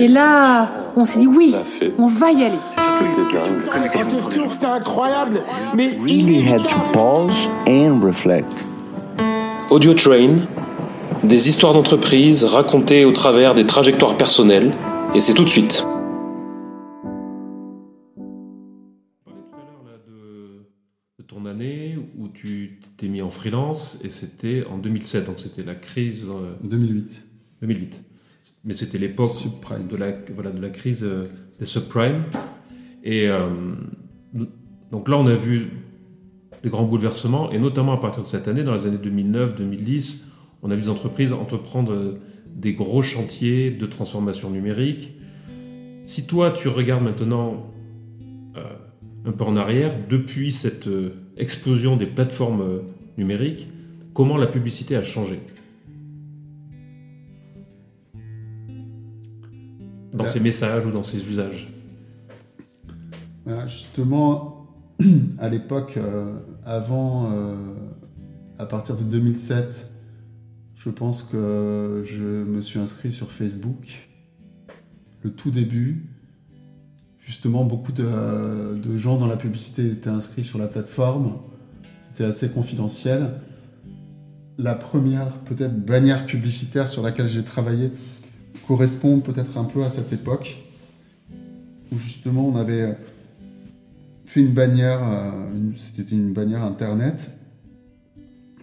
Et là, on s'est dit oui, on va y aller. C'était dingue. C'était incroyable. Mais really had to pause and reflect. Audio Train, des histoires d'entreprise racontées au travers des trajectoires personnelles, et c'est tout de suite. de ton année où tu t'es mis en freelance et c'était en 2007, donc c'était la crise. euh, 2008. 2008. Mais c'était l'époque de la, voilà, de la crise euh, des subprimes. Et euh, donc là, on a vu des grands bouleversements, et notamment à partir de cette année, dans les années 2009-2010, on a vu des entreprises entreprendre euh, des gros chantiers de transformation numérique. Si toi, tu regardes maintenant euh, un peu en arrière, depuis cette euh, explosion des plateformes numériques, comment la publicité a changé? Dans Là- ses messages ou dans ses usages Voilà, justement, à l'époque, euh, avant, euh, à partir de 2007, je pense que je me suis inscrit sur Facebook, le tout début. Justement, beaucoup de, de gens dans la publicité étaient inscrits sur la plateforme. C'était assez confidentiel. La première, peut-être, bannière publicitaire sur laquelle j'ai travaillé correspond peut-être un peu à cette époque, où justement on avait fait une bannière, euh, c'était une bannière internet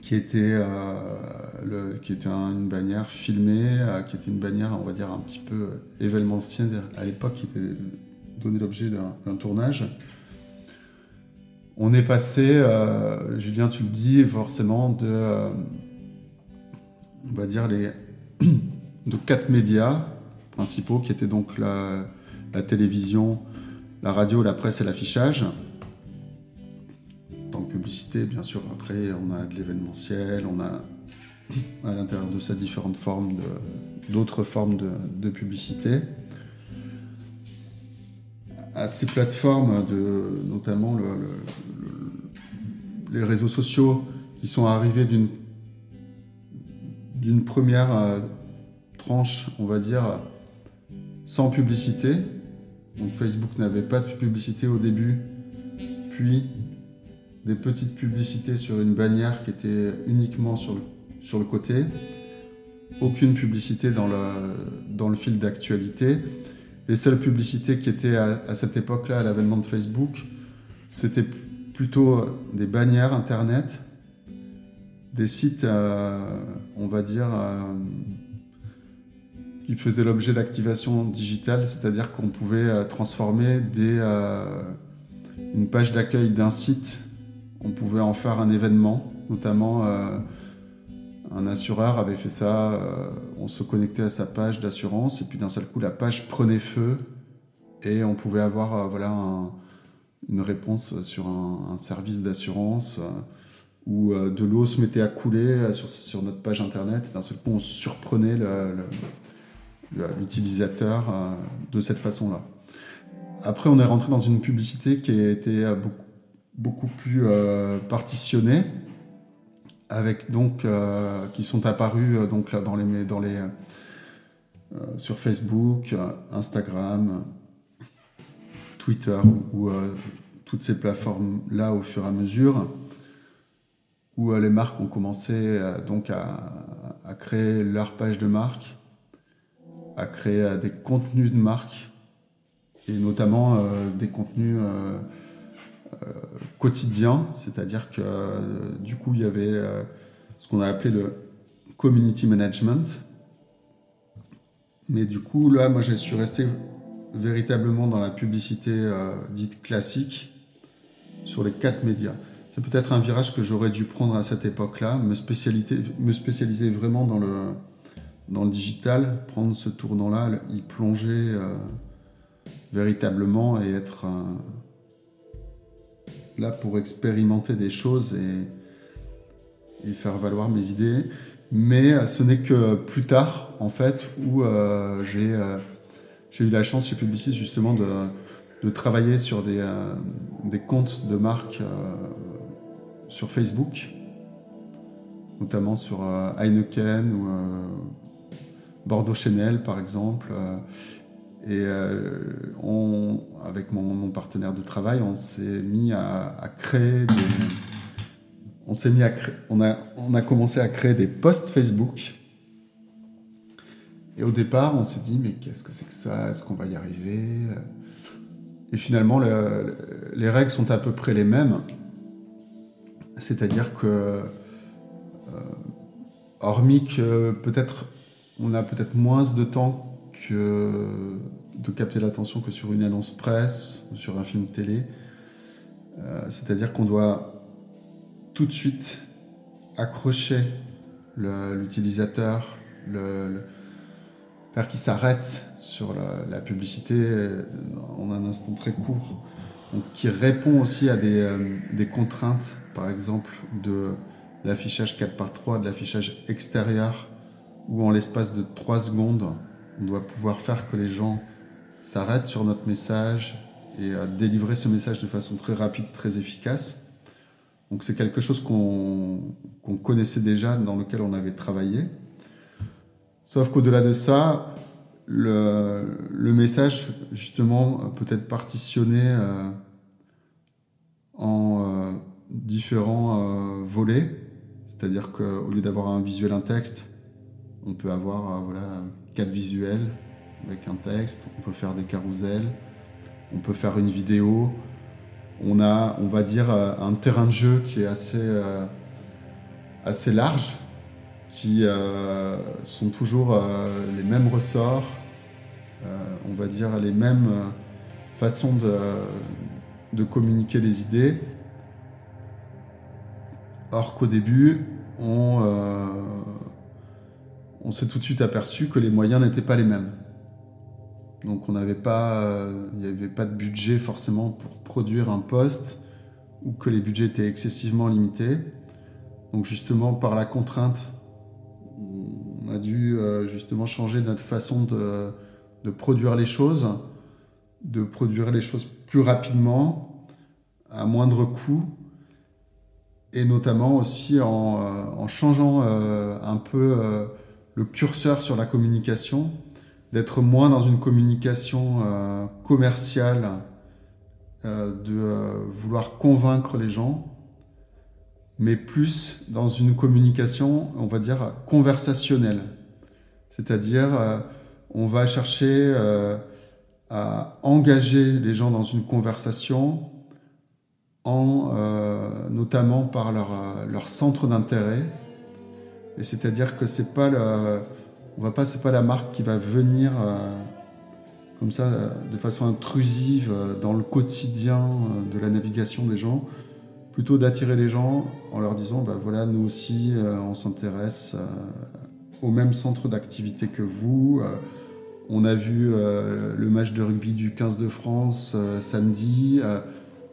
qui était, euh, qui était un- une bannière filmée, euh, qui était une bannière, on va dire, un petit peu événementielle à l'époque, qui était donné l'objet d'un tournage. On est passé, Julien, tu le dis, forcément de, on va dire, les, de quatre médias principaux, qui étaient donc la, télévision, la radio, la presse et l'affichage. Tant que publicité, bien sûr, après, on a de l'événementiel, on a à l'intérieur de ça différentes formes d'autres formes de, publicité. À ces plateformes, notamment le- le- le- les réseaux sociaux, qui sont arrivés d'une d'une première euh, on va dire, sans publicité. Facebook n'avait pas de publicité au début, puis des petites publicités sur une bannière qui était uniquement sur le, côté, aucune publicité dans le, dans le fil d'actualité. Les seules publicités qui étaient à, à cette époque-là, à l'avènement de Facebook, c'était plutôt des bannières Internet, des sites, euh, on va dire, euh, qui faisaient l'objet d'activation digitale, c'est-à-dire qu'on pouvait euh, transformer euh, une page d'accueil d'un site, on pouvait en faire un événement, notamment euh, un assureur avait fait ça, on se connectait à sa page d'assurance et puis d'un seul coup la page prenait feu et on pouvait avoir voilà, un- une réponse sur un, service d'assurance. où de l'eau se mettait à couler sur, notre page internet. Et d'un seul coup, on surprenait le- l'utilisateur euh, de cette façon-là. Après, on est rentré dans une publicité qui a été euh, beaucoup, plus euh, partitionnée, avec donc euh, qui sont apparus euh, donc dans les euh, sur Facebook, euh, Instagram, Twitter ou euh, toutes ces plateformes là au fur et à mesure où euh, les marques ont commencé euh, donc à, à créer leur page de marque, à créer des contenus de marque, et notamment euh, des contenus euh, euh, quotidiens, c'est-à-dire que du coup il y avait ce qu'on a appelé le community management. Mais du coup là, moi je suis resté véritablement dans la publicité dite classique sur les quatre médias. C'est peut-être un virage que j'aurais dû prendre à cette époque-là, me, me spécialiser vraiment dans le, dans le digital, prendre ce tournant-là, y plonger euh, véritablement et être euh, là pour expérimenter des choses et, faire valoir mes idées. Mais euh, ce n'est que plus tard, en fait, où j'ai eu la chance chez Publicis justement de, travailler sur des, comptes de marques sur Facebook, notamment sur Heineken ou Bordeaux Chanel par exemple. euh, Et on, avec mon, partenaire de travail, on s'est mis à, créer des, on mis à on a commencé à créer des posts Facebook. Et au départ, on s'est dit, mais qu'est-ce que c'est que ça? Est-ce qu'on va y arriver? Et finalement, les règles sont à peu près les mêmes. C'est-à-dire que, euh, hormis que peut-être on a peut-être moins de temps que de capter l'attention que sur une annonce presse ou sur un film télé. Euh, c'est-à-dire qu'on doit tout de suite accrocher l'utilisateur, faire qu'il s'arrête sur la, publicité en un instant très court, qui répond aussi à des, euh, des contraintes, par exemple de l'affichage 4 par 3, de l'affichage extérieur, où en l'espace de 3 secondes, on doit pouvoir faire que les gens s'arrêtent sur notre message et euh, délivrer ce message de façon très rapide, très efficace. Donc c'est quelque chose qu'on connaissait déjà, dans lequel on avait travaillé. Sauf qu'au-delà de ça, le, message, justement, peut être partitionné euh, en euh, différents euh, volets. C'est-à-dire qu'au lieu d'avoir un visuel, un texte, on peut avoir voilà, quatre visuels avec un texte, on peut faire des carousels, on peut faire une vidéo, on a, on va dire, euh, un terrain de jeu qui est assez, euh, large, qui euh, sont toujours les mêmes ressorts, on va dire les mêmes façons de, de communiquer les idées. Or qu'au début, on, on s'est tout de suite aperçu que les moyens n'étaient pas les mêmes. Donc on n'avait pas, euh, il n'y avait pas de budget forcément pour produire un poste ou que les budgets étaient excessivement limités. Donc justement par la contrainte, on a dû euh, justement changer notre façon de, produire les choses, de produire les choses plus rapidement, à moindre coût, et notamment aussi en, euh, changeant un peu le curseur sur la communication d'être moins dans une communication euh, commerciale, euh, de euh, vouloir convaincre les gens, mais plus dans une communication, on va dire, conversationnelle. C'est-à-dire, on va chercher à engager les gens dans une conversation, en, notamment par leur, leur centre d'intérêt. Et c'est-à-dire que c'est pas on va pas, c'est pas la marque qui va venir euh, comme ça euh, de façon intrusive euh, dans le quotidien de la navigation des gens, plutôt d'attirer les gens en leur disant bah voilà nous aussi on s'intéresse au même centre d'activité que vous. on a vu le match de rugby du 15 de France samedi.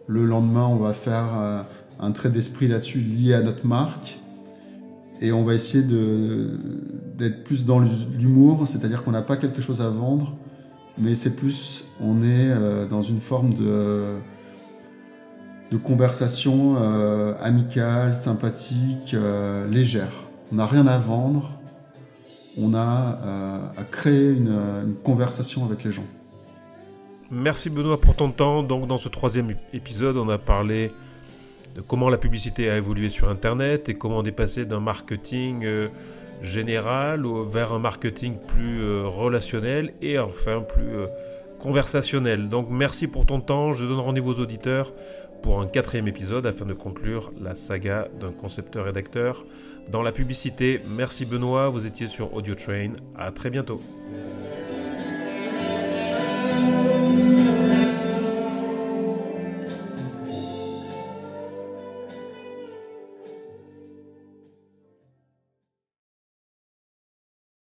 le lendemain on va faire un trait d'esprit là-dessus lié à notre marque et on va essayer d'être plus dans l'humour, c'est-à-dire qu'on n'a pas quelque chose à vendre, mais c'est plus, on est euh, dans une forme de, de conversation euh, amicale, sympathique, euh, légère. On n'a rien à vendre, on a à créer une, une conversation avec les gens. Merci Benoît pour ton temps. Donc dans ce troisième épisode, on a parlé de comment la publicité a évolué sur Internet et comment on est passé d'un marketing euh, général vers un marketing plus euh, relationnel et enfin plus euh, conversationnel. Donc merci pour ton temps, je donne rendez-vous aux auditeurs pour un quatrième épisode afin de conclure la saga d'un concepteur-rédacteur dans la publicité. Merci Benoît, vous étiez sur Audio Train, à très bientôt.